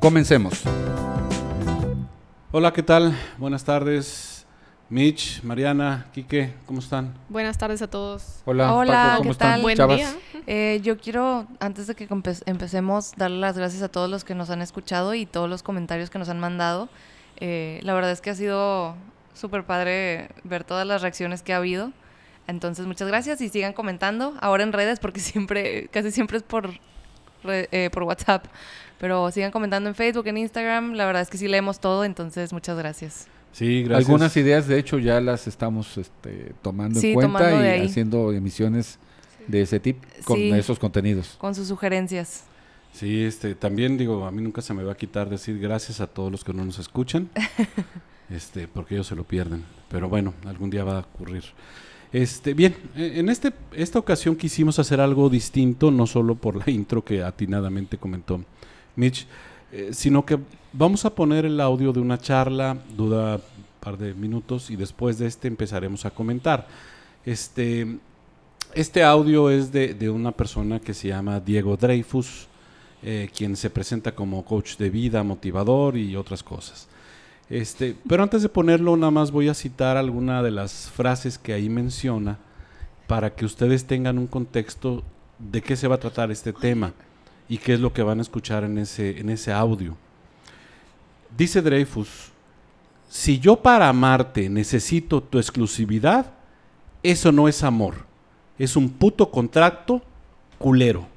Comencemos. Hola, ¿qué tal? Buenas tardes. Mitch, Mariana, Quique, ¿cómo están? Buenas tardes a todos. Hola, Hola, Paco, ¿cómo ¿qué están? tal? Buen Chavas? día. Eh, yo quiero, antes de que empecemos, darle las gracias a todos los que nos han escuchado y todos los comentarios que nos han mandado. Eh, la verdad es que ha sido súper padre ver todas las reacciones que ha habido. Entonces, muchas gracias y sigan comentando. Ahora en redes, porque siempre, casi siempre es por, re- eh, por WhatsApp. Pero sigan comentando en Facebook, en Instagram. La verdad es que sí leemos todo, entonces muchas gracias. Sí, gracias. Algunas ideas, de hecho, ya las estamos este, tomando Sí, en cuenta tomando y haciendo emisiones de ese tipo con Sí. esos contenidos. Con sus sugerencias. Sí, este, también digo, a mí nunca se me va a quitar decir gracias a todos los que no nos escuchan, este, porque ellos se lo pierden. Pero bueno, algún día va a ocurrir. Este, bien, eh, en este, esta ocasión quisimos hacer algo distinto, no solo por la intro que atinadamente comentó Mitch, eh, sino que vamos a poner el audio de una charla, duda un par de minutos, y después de este empezaremos a comentar. Este, este audio es de, de una persona que se llama Diego Dreyfus, eh, quien se presenta como coach de vida, motivador y otras cosas. Este, pero antes de ponerlo, nada más voy a citar alguna de las frases que ahí menciona para que ustedes tengan un contexto de qué se va a tratar este tema y qué es lo que van a escuchar en ese, en ese audio. Dice Dreyfus, si yo para amarte necesito tu exclusividad, eso no es amor, es un puto contrato culero.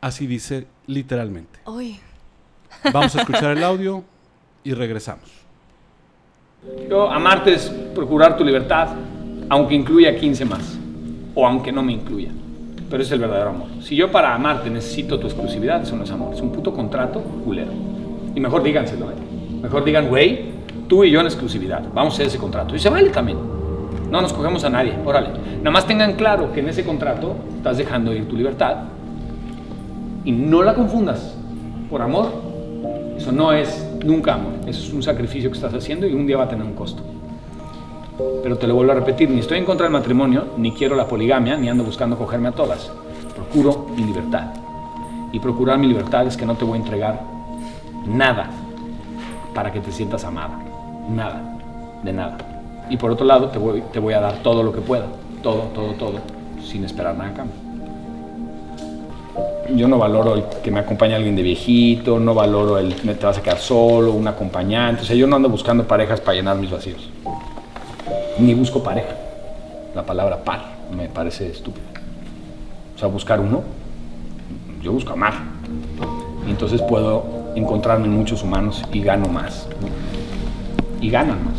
Así dice literalmente. Uy. Vamos a escuchar el audio y regresamos. Yo, amarte es procurar tu libertad, aunque incluya 15 más, o aunque no me incluya. Pero es el verdadero amor. Si yo para amarte necesito tu exclusividad, eso no es amor, es un puto contrato culero. Y mejor díganselo, ¿eh? Mejor digan, güey, tú y yo en exclusividad, vamos a hacer ese contrato. Y se vale también. No nos cogemos a nadie, órale. Nada más tengan claro que en ese contrato estás dejando ir tu libertad y no la confundas por amor. Eso no es nunca amor. Eso es un sacrificio que estás haciendo y un día va a tener un costo. Pero te lo vuelvo a repetir, ni estoy en contra del matrimonio, ni quiero la poligamia, ni ando buscando cogerme a todas. Procuro mi libertad. Y procurar mi libertad es que no te voy a entregar nada para que te sientas amada. Nada. De nada. Y por otro lado, te voy, te voy a dar todo lo que pueda. Todo, todo, todo. Sin esperar nada a cambio. Yo no valoro el que me acompañe alguien de viejito, no valoro el me te vas a quedar solo, un acompañante. O sea, yo no ando buscando parejas para llenar mis vacíos. Ni busco pareja. La palabra par me parece estúpida. O sea, buscar uno, yo busco amar. Y entonces puedo encontrarme en muchos humanos y gano más. Y ganan más.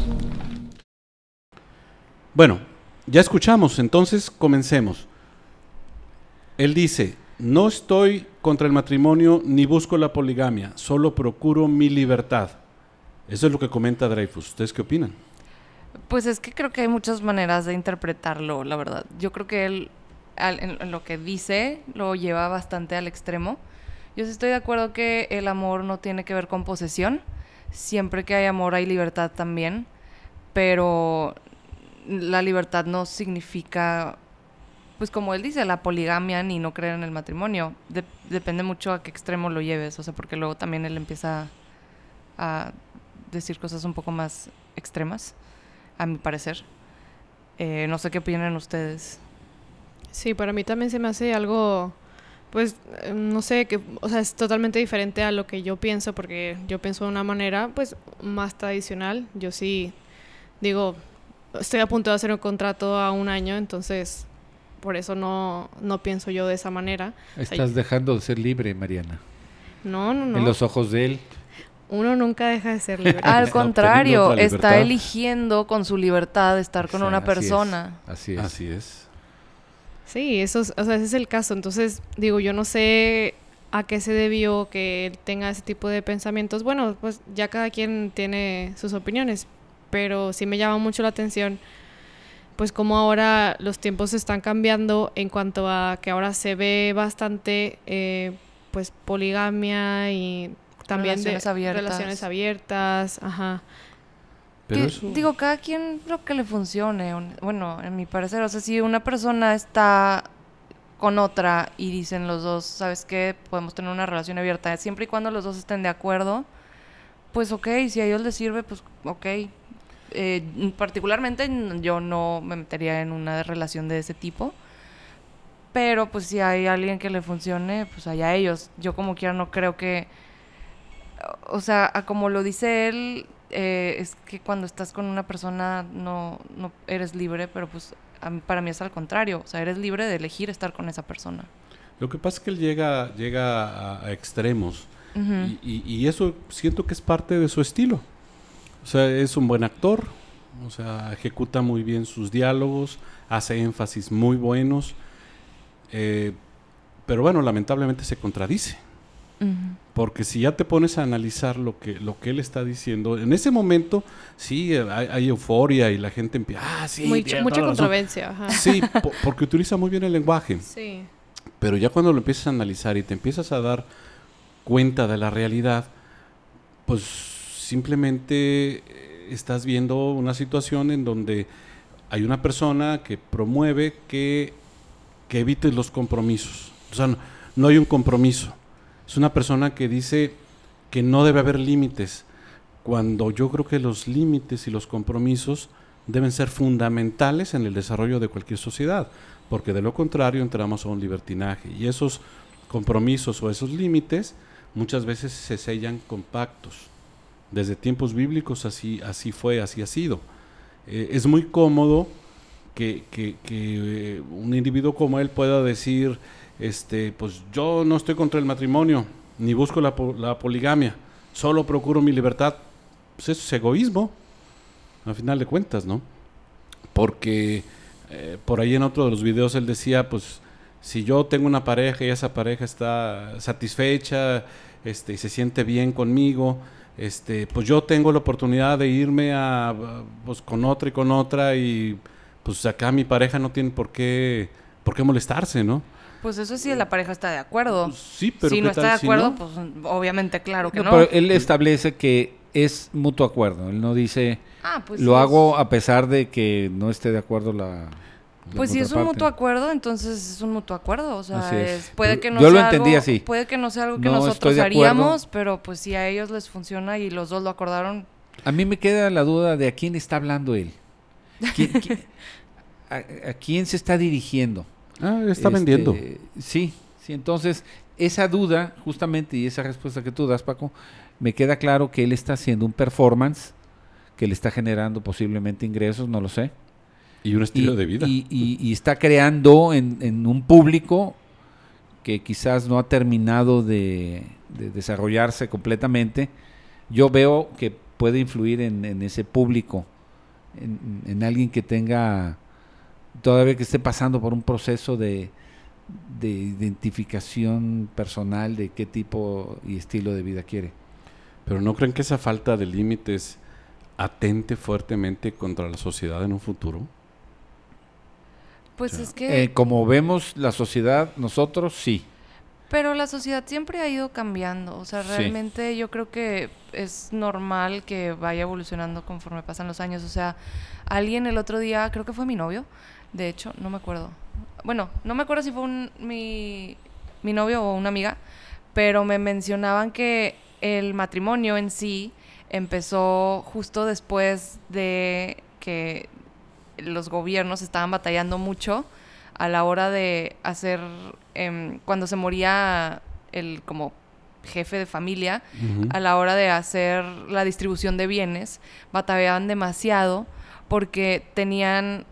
Bueno, ya escuchamos, entonces comencemos. Él dice, no estoy contra el matrimonio ni busco la poligamia, solo procuro mi libertad. Eso es lo que comenta Dreyfus. ¿Ustedes qué opinan? Pues es que creo que hay muchas maneras de interpretarlo, la verdad. Yo creo que él, en lo que dice, lo lleva bastante al extremo. Yo sí estoy de acuerdo que el amor no tiene que ver con posesión. Siempre que hay amor hay libertad también. Pero la libertad no significa, pues como él dice, la poligamia ni no creer en el matrimonio. De- depende mucho a qué extremo lo lleves. O sea, porque luego también él empieza a decir cosas un poco más extremas a mi parecer. Eh, no sé qué opinan ustedes. Sí, para mí también se me hace algo, pues, eh, no sé, que, o sea, es totalmente diferente a lo que yo pienso, porque yo pienso de una manera, pues, más tradicional. Yo sí, digo, estoy a punto de hacer un contrato a un año, entonces, por eso no, no pienso yo de esa manera. Estás dejando de ser libre, Mariana. No, no, no. En los ojos de él. Uno nunca deja de ser libre. Al Está contrario, está eligiendo con su libertad estar con una así es, persona. Así es. Así es. Sí, eso es, o sea, ese es el caso. Entonces, digo, yo no sé a qué se debió que él tenga ese tipo de pensamientos. Bueno, pues ya cada quien tiene sus opiniones, pero sí me llama mucho la atención pues como ahora los tiempos están cambiando en cuanto a que ahora se ve bastante eh, pues poligamia y también Relaciones de abiertas. relaciones abiertas, ajá. Pero Que, eso- Digo, cada quien lo que le funcione. un- Bueno, en mi parecer, o sea, si una persona está con otra y dicen los dos, ¿sabes qué? Podemos tener una relación abierta, siempre y cuando los dos estén de acuerdo, pues ok, si a ellos les sirve, pues ok. Eh, particularmente yo no me metería en una relación de ese tipo. Pero pues si hay alguien que le funcione, pues allá ellos. Yo como quiera no creo que o sea, como lo dice él, eh, es que cuando estás con una persona no, no eres libre, pero pues mí- para mí es al contrario, o sea, eres libre de elegir estar con esa persona. Lo que pasa es que él llega, llega a, a extremos y- y eso siento que es parte de su estilo. O sea, es un buen actor, o sea, ejecuta muy bien sus diálogos, hace énfasis muy buenos, eh, pero bueno, lamentablemente se contradice. Porque si ya te pones a analizar lo que, lo que él está diciendo, en ese momento sí hay, hay euforia y la gente empieza, ah, sí, Muy- mucha toda la razón". controversia, ajá. Sí, po- porque utiliza muy bien el lenguaje. Sí. Pero ya cuando lo empiezas a analizar y te empiezas a dar cuenta de la realidad, pues simplemente eh, estás viendo una situación en donde hay una persona que promueve que, que evites los compromisos. O sea, no, no hay un compromiso. Es una persona que dice que no debe haber límites, cuando yo creo que los límites y los compromisos deben ser fundamentales en el desarrollo de cualquier sociedad, porque de lo contrario entramos a un libertinaje y esos compromisos o esos límites muchas veces se sellan con pactos. Desde tiempos bíblicos así, así fue, así ha sido. Eh, es muy cómodo que, que- eh, un individuo como él pueda decir, este, pues yo no estoy contra el matrimonio, ni busco la, la poligamia, solo procuro mi libertad. Pues eso es egoísmo, a final de cuentas, ¿no? Porque eh, por ahí en otro de los videos él decía, pues si yo tengo una pareja y esa pareja está satisfecha este, y se siente bien conmigo, este, pues yo tengo la oportunidad de irme a, pues, con otra y con otra y pues acá mi pareja no tiene por qué, por qué molestarse, ¿no? Pues eso sí, la pareja está de acuerdo. Sí, pero si ¿qué no está tal de si acuerdo, no? pues obviamente, claro que No, no. Pero él establece que es mutuo acuerdo. Él no dice, Ah, pues lo sí, hago a pesar de que no esté de acuerdo la. Pues si es un parte". mutuo acuerdo, entonces es un mutuo acuerdo. O sea, Así es. es- puede que no Yo lo sea entendí algo- así. Puede que no sea algo que No nosotros haríamos, pero pues si a ellos les funciona y los dos lo acordaron, A mí me queda la duda de a quién está hablando él. ¿Quién- quién- a, a quién se está dirigiendo? Ah, está Este, vendiendo. Sí, sí. Entonces, esa duda, justamente, y esa respuesta que tú das, Paco, me queda claro que él está haciendo un performance que le está generando posiblemente ingresos, no lo sé. Y un estilo y, de vida. Y, y- y está creando en, en un público que quizás no ha terminado de, de desarrollarse completamente. Yo veo que puede influir en, en ese público, en, en alguien que tenga, todavía que esté pasando por un proceso de, de identificación personal de qué tipo y estilo de vida quiere. Pero ¿no creen que esa falta de límites atente fuertemente contra la sociedad en un futuro? Pues O sea, es que... Eh, como vemos la sociedad, nosotros sí. Pero la sociedad siempre ha ido cambiando, o sea, Sí. realmente yo creo que es normal que vaya evolucionando conforme pasan los años, o sea, alguien el otro día, creo que fue mi novio, de hecho, no me acuerdo. Bueno, no me acuerdo si fue un, mi, mi novio o una amiga, pero me mencionaban que el matrimonio en sí empezó justo después de que los gobiernos estaban batallando mucho a la hora de hacer, em, cuando se moría el como jefe de familia, a la hora de hacer la distribución de bienes, batallaban demasiado porque tenían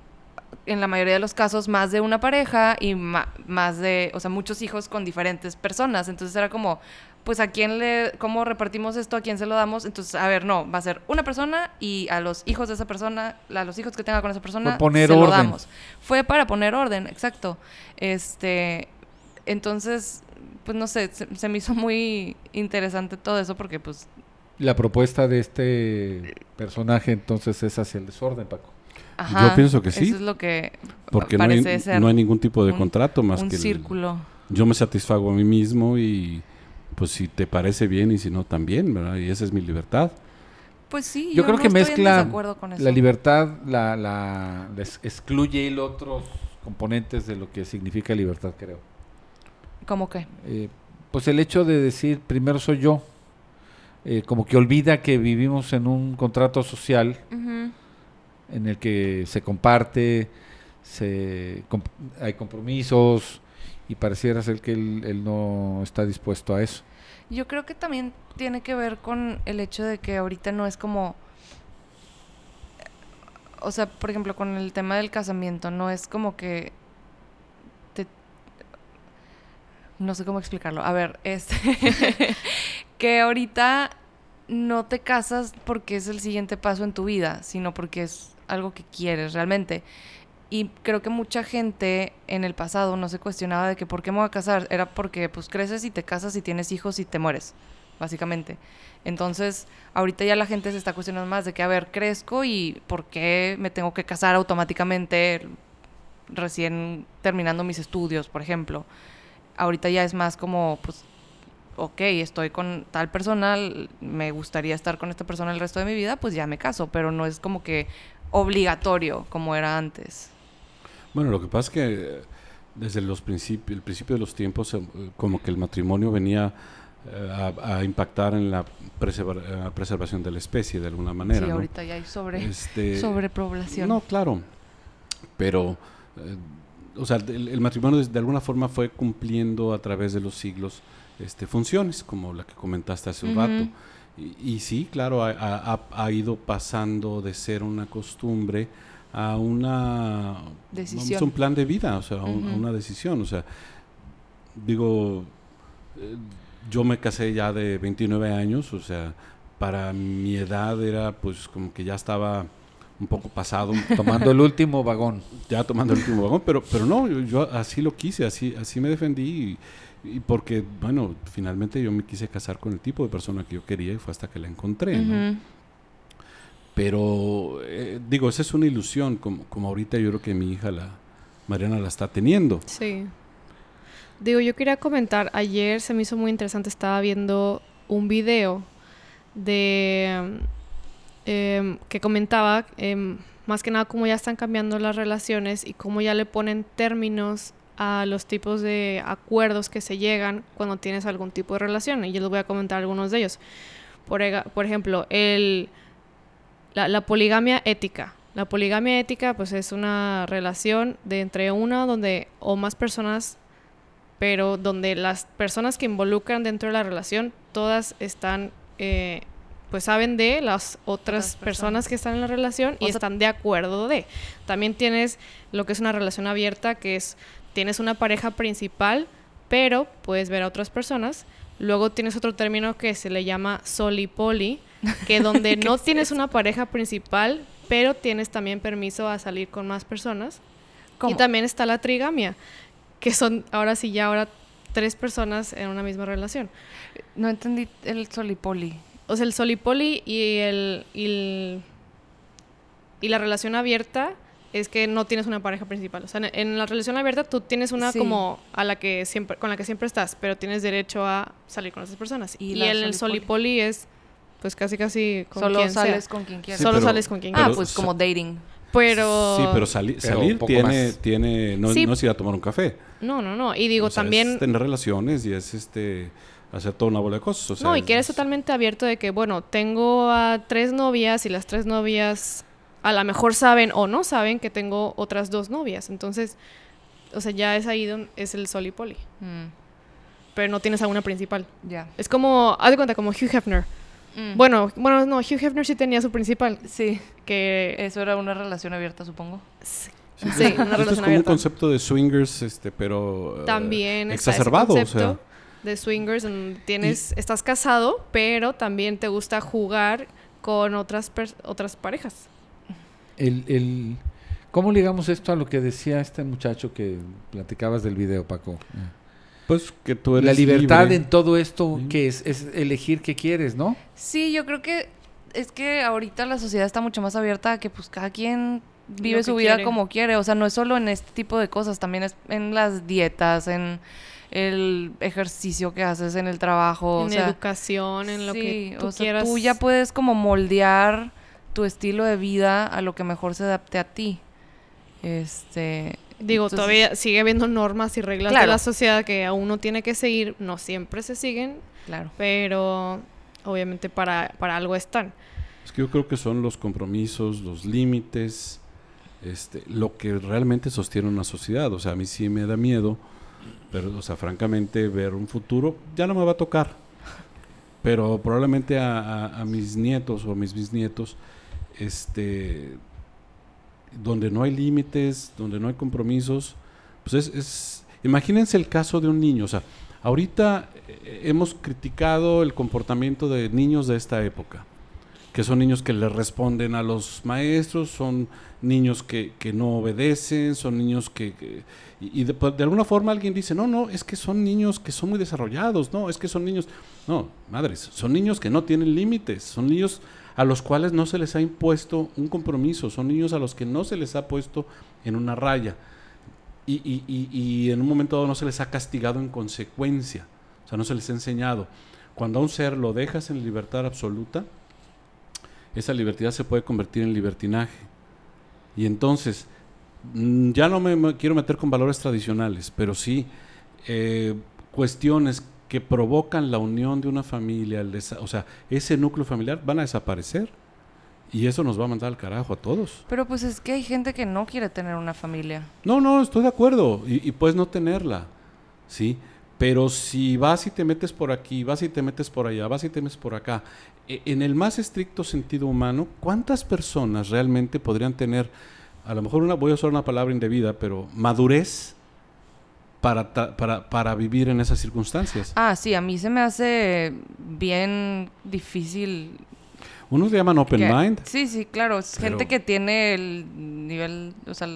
en la mayoría de los casos más de una pareja y más de, o sea, muchos hijos con diferentes personas. Entonces era como, pues a quién le, cómo repartimos esto, a quién se lo damos. Entonces, a ver, no, va a ser una persona y a los hijos de esa persona, a los hijos que tenga con esa persona, poner se lo damos. Fue para poner orden, exacto. Este, entonces, pues no sé, se, se me hizo muy interesante todo eso porque pues La propuesta de este personaje entonces es hacia el desorden, Paco. Ajá, Yo pienso que sí. Eso es lo que Porque no hay, ser no hay ningún tipo de un- contrato más un que el- círculo. yo me satisfago a mí mismo y pues si te parece bien y si no también, ¿verdad? Y esa es mi libertad. Pues sí, Yo, creo no que estoy en mezcla desacuerdo con eso. la libertad, la, la les- excluye el otros componentes de lo que significa libertad, creo. ¿Cómo que? Eh, pues el hecho de decir primero soy yo, eh, como que olvida que vivimos en un contrato social Ujú. En el que se comparte, se hay compromisos y pareciera ser que él, él no está dispuesto a eso. Yo creo que también tiene que ver con el hecho de que ahorita no es como... O sea, por ejemplo, con el tema del casamiento, no es como que... te- No sé cómo explicarlo. A ver, es... que ahorita no te casas porque es el siguiente paso en tu vida, sino porque es algo que quieres realmente. Y creo que mucha gente en el pasado no se cuestionaba de que por qué me voy a casar. Era porque pues creces y te casas y tienes hijos y te mueres, básicamente. Entonces, ahorita ya la gente se está cuestionando más de que, a ver, crezco y por qué me tengo que casar automáticamente recién terminando mis estudios, por ejemplo. Ahorita ya es más como, pues, ok, estoy con tal persona, me gustaría estar con esta persona el resto de mi vida, pues ya me caso, pero no es como que obligatorio como era antes. Bueno, lo que pasa es que eh, desde los principios, el principio de los tiempos, eh, como que el matrimonio venía eh, a, a impactar en la preserva- preservación de la especie de alguna manera. sí, ¿no? ahorita ya hay sobre, Este, sobrepoblación. No, claro. Pero, eh, o sea, el, el matrimonio de, de alguna forma fue cumpliendo a través de los siglos este, funciones, como la que comentaste hace un rato. Y, y sí, claro, ha, ha- ido pasando de ser una costumbre a una Decisión. vamos, un plan de vida, o sea, a un- a Ujú. una decisión. O sea, digo, eh, yo me casé ya de 29 años, o sea, para mi edad era pues como que ya estaba un poco pasado, Tomando el último vagón. ya tomando el último vagón, pero, pero no, yo, yo así lo quise, así, así me defendí y, y porque, bueno, finalmente yo me quise casar con el tipo de persona que yo quería y fue hasta que la encontré, ¿no? Pero, eh, digo, esa es una ilusión, como, como ahorita yo creo que mi hija, la Mariana, la está teniendo. Sí. Digo, yo quería comentar, ayer se me hizo muy interesante, estaba viendo un video de em, que comentaba em, más que nada cómo ya están cambiando las relaciones y cómo ya le ponen términos a los tipos de acuerdos que se llegan cuando tienes algún tipo de relación. Y yo les voy a comentar algunos de ellos. Por, ejemplo, el, la, la poligamia ética. La poligamia ética pues es una relación de entre una donde o más personas, pero donde las personas que involucran dentro de la relación todas están eh, pues saben de las otras Otras personas. personas. que están en la relación y O sea- están de acuerdo de. También tienes lo que es una relación abierta, que es tienes una pareja principal, pero puedes ver a otras personas. Luego tienes otro término que se le llama solipoli, que donde ¿Qué no es tienes una pareja principal, pero tienes también permiso a salir con más personas. ¿Cómo? Y también está la trigamia, que son ahora sí ya ahora tres personas en una misma relación. No entendí el solipoli. O sea, el solipoli y el, y el- y la relación abierta es que no tienes una pareja principal. O sea, en, en la relación abierta tú tienes una Sí. como a la que siempre con la que siempre estás, pero tienes derecho a salir con esas personas. ¿Y Y, la el, el solipoli? es pues casi casi con Solo quien sea. sales con quien quieras. Sí, Solo pero- sales con quien ah, pero pues sa- como dating. Pero Sí, pero sali- Pero salir tiene, más. tiene no, Sí. no es ir a tomar un café. no, no, no. Y digo O sea, también Es tener relaciones y es este hacer toda una bola de cosas. o sea, no, y es- que eres totalmente abierto de que, bueno, tengo a tres novias y las tres novias a lo mejor saben o no saben que tengo otras dos novias. Entonces, o sea, ya es ahí donde es el sol y poli. Mm, Pero no tienes a una principal. ya. Es como, haz de cuenta, como Hugh Hefner. Mm. Bueno, bueno, no, Hugh Hefner sí tenía su principal. Sí, Que eso era una relación abierta, supongo. Sí, Sí, una esto es relación como abierta. un concepto de swingers, este, pero eh, también está ese exacerbado, o sea, de swingers tienes, estás casado, pero también te gusta jugar con otras, otras parejas. El, el, ¿Cómo ligamos esto a lo que decía este muchacho que platicabas del video, Paco? Pues que tú eres La libertad libre. en todo esto, Sí. que es, es elegir qué quieres, ¿no? Sí, yo creo que es que ahorita la sociedad está mucho más abierta a que pues cada quien vive su vida quiere. como quiere. O sea, no es solo en este tipo de cosas, también es en las dietas, en el ejercicio que haces, en el trabajo. en o sea, educación, en lo que tú o sea, quieras. tú ya puedes como moldear tu estilo de vida a lo que mejor se adapte a ti. Este, Digo, entonces- todavía sigue habiendo normas y reglas de la sociedad que a uno tiene que seguir. No siempre se siguen, claro. pero obviamente para, para algo están. Es que yo creo que son los compromisos, los límites, este, lo que realmente sostiene una sociedad. O sea, a mí sí me da miedo, pero, o sea, francamente, ver un futuro ya no me va a tocar. Pero probablemente a, a- a mis nietos o a mis bisnietos, este, donde no hay límites, donde no hay compromisos, pues es, es- imagínense el caso de un niño, o sea, ahorita eh, hemos criticado el comportamiento de niños de esta época, que son niños que le responden a los maestros, son niños que, que no obedecen, son niños que... y de, pues, de alguna forma alguien dice, no, no, es que son niños que son muy desarrollados, no, es que son niños... No, madres, son niños que no tienen límites, son niños a los cuales no se les ha impuesto un compromiso, son niños a los que no se les ha puesto en una raya y, y- y- en un momento dado no se les ha castigado en consecuencia, o sea, no se les ha enseñado. Cuando a un ser lo dejas en libertad absoluta, esa libertad se puede convertir en libertinaje. Y entonces, mm, ya no me, me quiero meter con valores tradicionales, pero sí eh, cuestiones que provocan la unión de una familia, o sea, ese núcleo familiar van a desaparecer. Y eso nos va a mandar al carajo a todos. Pero pues es que hay gente que no quiere tener una familia. No, no, estoy de acuerdo. Y, y puedes no tenerla, ¿sí? Pero si vas y te metes por aquí, vas y te metes por allá, vas y te metes por acá, e- en el más estricto sentido humano, ¿cuántas personas realmente podrían tener, a lo mejor una, voy a usar una palabra indebida, pero madurez para, para, para vivir en esas circunstancias? Ah, sí, a mí se me hace bien difícil. Unos le llaman open que- mind. Sí, sí, claro. Es Pero- gente que tiene el nivel, o sea,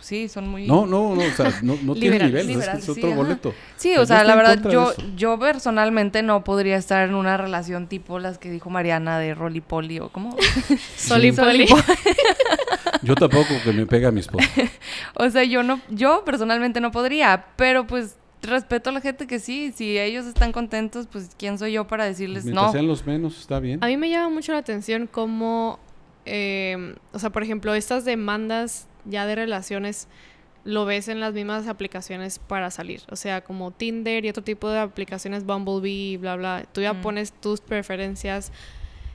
sí, son muy... No, no, no, o sea, no, no tiene nivel, es- liberal, es, sí, otro boleto. Sí, o sea, la verdad, yo, yo personalmente no podría estar en una relación tipo las que dijo Mariana de Rolipoli o cómo. Solipoli. Yo tampoco que me pega a mi esposa. o sea, yo no, yo personalmente no podría, pero pues respeto a la gente que sí, si ellos están contentos, pues quién soy yo para decirles Mientras no. sean los menos, está bien. A mí me llama mucho la atención cómo, eh, o sea, por ejemplo, estas demandas ya de relaciones lo ves en las mismas aplicaciones para salir. O sea, como Tinder y otro tipo de aplicaciones, Bumblebee, bla, bla. Tú ya Mm. pones tus preferencias.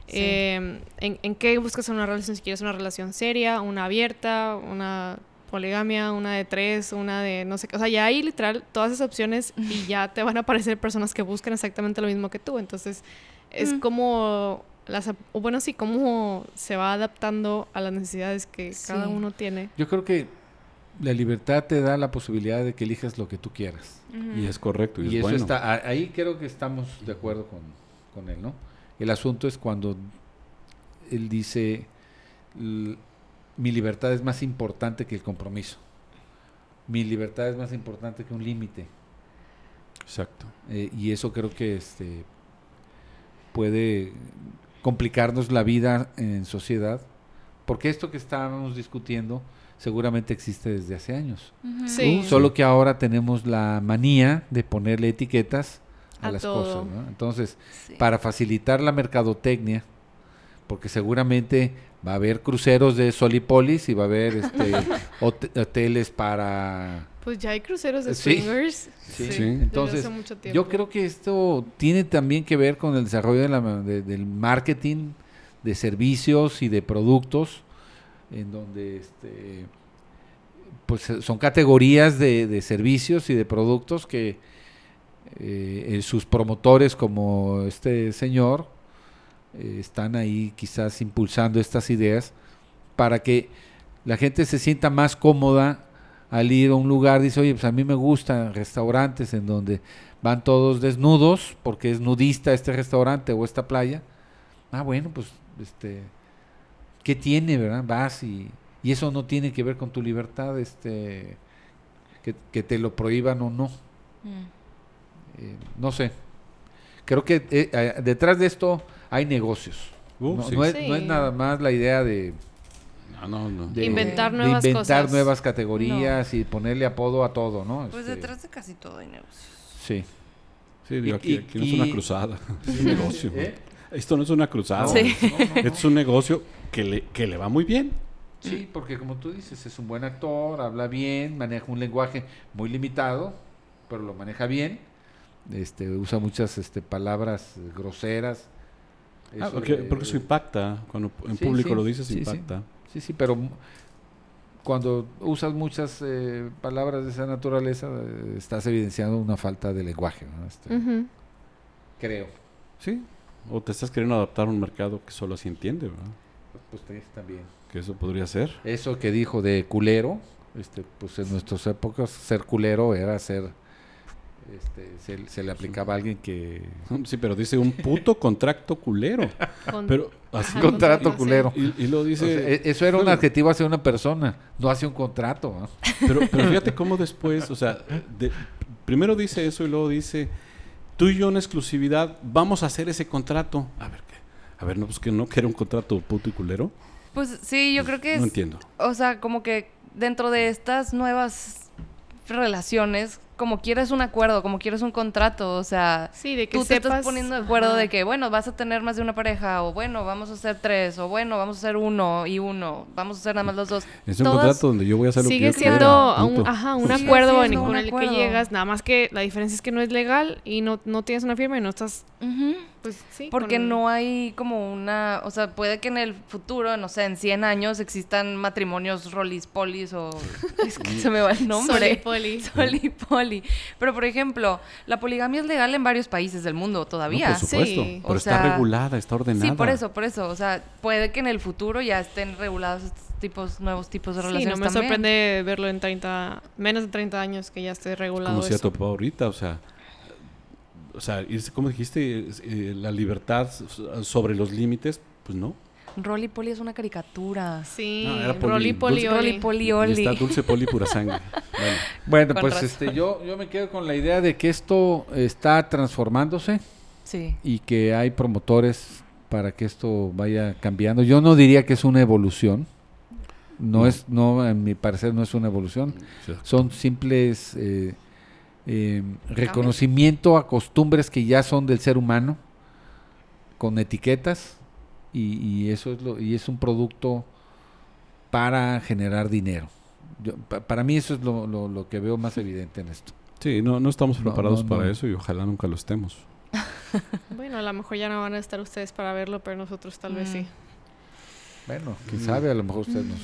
Sí. eh, en, en qué buscas una relación? Si quieres una relación seria, una abierta, una poligamia, una de tres, una de no sé qué. O sea, ya hay literal todas esas opciones y ya te van a aparecer personas que buscan exactamente lo mismo que tú. Entonces, es Mm. como las ap- o bueno, sí, cómo se va adaptando a las necesidades que cada uno tiene. Yo creo que la libertad te da la posibilidad de que elijas lo que tú quieras. Y es correcto, y, Y, es eso bueno. está, ahí creo que estamos de acuerdo con, con él, ¿no? El asunto es cuando él dice, "L- mi libertad es más importante que el compromiso. Mi libertad es más importante que un límite. Exacto. Eh, y eso creo que este puede complicarnos la vida en sociedad, porque esto que estábamos discutiendo seguramente existe desde hace años. Sí. Solo que ahora tenemos la manía de ponerle etiquetas a, A las todo. cosas. ¿no? Entonces, Sí. para facilitar la mercadotecnia, porque seguramente va a haber cruceros de Solipolis y va a haber este, hote- hoteles para... Pues ya hay cruceros de Sí. swingers. Sí, Sí. desde entonces hace mucho tiempo. yo creo que esto tiene también que ver con el desarrollo de la de- del marketing, de servicios y de productos, en donde este, pues son categorías de, de servicios y de productos que eh, sus promotores como este señor eh, están ahí quizás impulsando estas ideas para que la gente se sienta más cómoda al ir a un lugar, dice, oye, pues a mí me gustan restaurantes en donde van todos desnudos, porque es nudista este restaurante o esta playa. Ah, bueno, pues, este, ¿qué tiene, verdad? Vas y, y eso no tiene que ver con tu libertad, este, que, que te lo prohíban o no. Mm. eh, no sé. Creo que eh, eh, detrás de esto hay negocios. Uh, no, sí. no es, Sí. no es nada más la idea de, No, no, no. de- Inventar de nuevas inventar cosas. nuevas categorías y ponerle apodo a todo, ¿no? Pues Este, detrás de casi todo hay negocios. Sí. Sí, digo, Y- aquí, y- aquí no es una cruzada, es un negocio. ¿Eh? Esto no es una cruzada, Sí. es un negocio que le, que le va muy bien. Sí, porque como tú dices, es un buen actor, habla bien, maneja un lenguaje muy limitado, pero lo maneja bien. Este, usa muchas este, palabras groseras. Ah, porque, eh, porque eso impacta, cuando en sí, público sí, lo dices, sí, impacta. Sí, sí, pero cuando usas muchas eh, palabras de esa naturaleza, eh, estás evidenciando una falta de lenguaje, ¿no? Este, creo. Sí, o te estás queriendo adaptar a un mercado que solo así entiende, ¿verdad? Pues también. Que eso podría ser. Eso que dijo de culero, este, pues en nuestras épocas ser culero era ser, este, se, se le aplicaba a alguien que Sí, pero dice un puto contrato culero. Con- Pero así. Ajá, contrato culero. Y, y lo O dice. sea, e- eso era un adjetivo hacia una persona, no hacia un contrato. ¿no? Pero, pero fíjate cómo después, o sea, de- primero dice eso y luego dice, tú y yo en exclusividad vamos a hacer ese contrato. A ver, ¿qué? A ver, no, pues que no, que era un contrato puto y culero. Pues sí, yo creo que es... No entiendo. O sea, como que dentro de estas nuevas relaciones, como quieres un acuerdo, como quieres un contrato, o sea, Sí, de que tú te estás poniendo de acuerdo Ajá. de que, bueno, vas a tener más de una pareja, o bueno, vamos a hacer tres, o bueno, vamos a hacer uno y uno, vamos a hacer nada más los dos. Es un Todas- contrato donde yo voy a hacer lo que Sigue yo siendo quiera, un, ajá, un sí, acuerdo en- con el que llegas, nada más que la diferencia es que no es legal y no, no tienes una firma y no estás, Pues sí. Porque con- no hay como una, o sea, puede que en el futuro, no sé, en 100 años existan matrimonios rolis polis o es que se me va el nombre. Solipoli. Solipoli. Pero por ejemplo, la poligamia es legal en varios países del mundo No, todavía. por supuesto, Sí. pero O está sea, regulada, está ordenada. Sí, por eso, por eso. O sea, puede que en el futuro ya estén regulados estos tipos, nuevos tipos de Sí, relaciones no me también. sorprende verlo en 30, menos de 30 años que ya esté regulado Como si a eso. ahorita, o sea, o sea, irse, como dijiste, eh, la libertad so- sobre los límites, pues no. Rolly Poli es una caricatura. Sí, No, era poli- Rolly Poli Rolly Oli. Poli Y Oli. está dulce poli pura sangre. Bueno, pues razón. este, yo, yo me quedo con la idea de que esto está transformándose Sí. y que hay promotores para que esto vaya cambiando. Yo no diría que es una evolución. No, No. es, no, en mi parecer no es una evolución. sí. Son simples eh, eh, reconocimiento a costumbres que ya son del ser humano, con etiquetas, y, y eso es lo, y es un producto para generar dinero. Yo- pa- para mí eso es lo, lo- lo que veo más evidente en esto. Sí, no, no estamos preparados no, para no. eso y ojalá nunca lo estemos. Bueno, a lo mejor ya no van a estar ustedes para verlo, pero nosotros tal vez Mm. sí. Bueno, quién Mm. sabe, a lo mejor ustedes nos...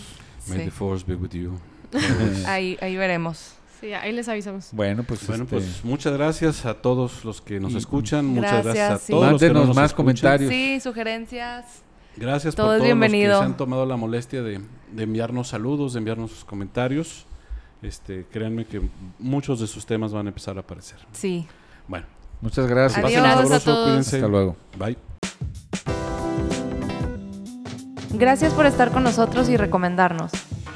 May sí. the force be with you. Ahí, ahí veremos. Sí, ahí les avisamos. Bueno, pues, Bueno, este, pues muchas gracias a todos los que nos Y- escuchan. Muchas gracias, a sí. todos los que no Mándenos nos más escuchan. comentarios. Sí, sugerencias. Gracias Todo por todos los que se han tomado la molestia de, de enviarnos saludos, de enviarnos sus comentarios. Este, créanme que muchos de sus temas van a empezar a aparecer. Sí. Bueno, muchas gracias. Adiós. a todos. cuídense. Hasta luego. Bye. Gracias por estar con nosotros y recomendarnos.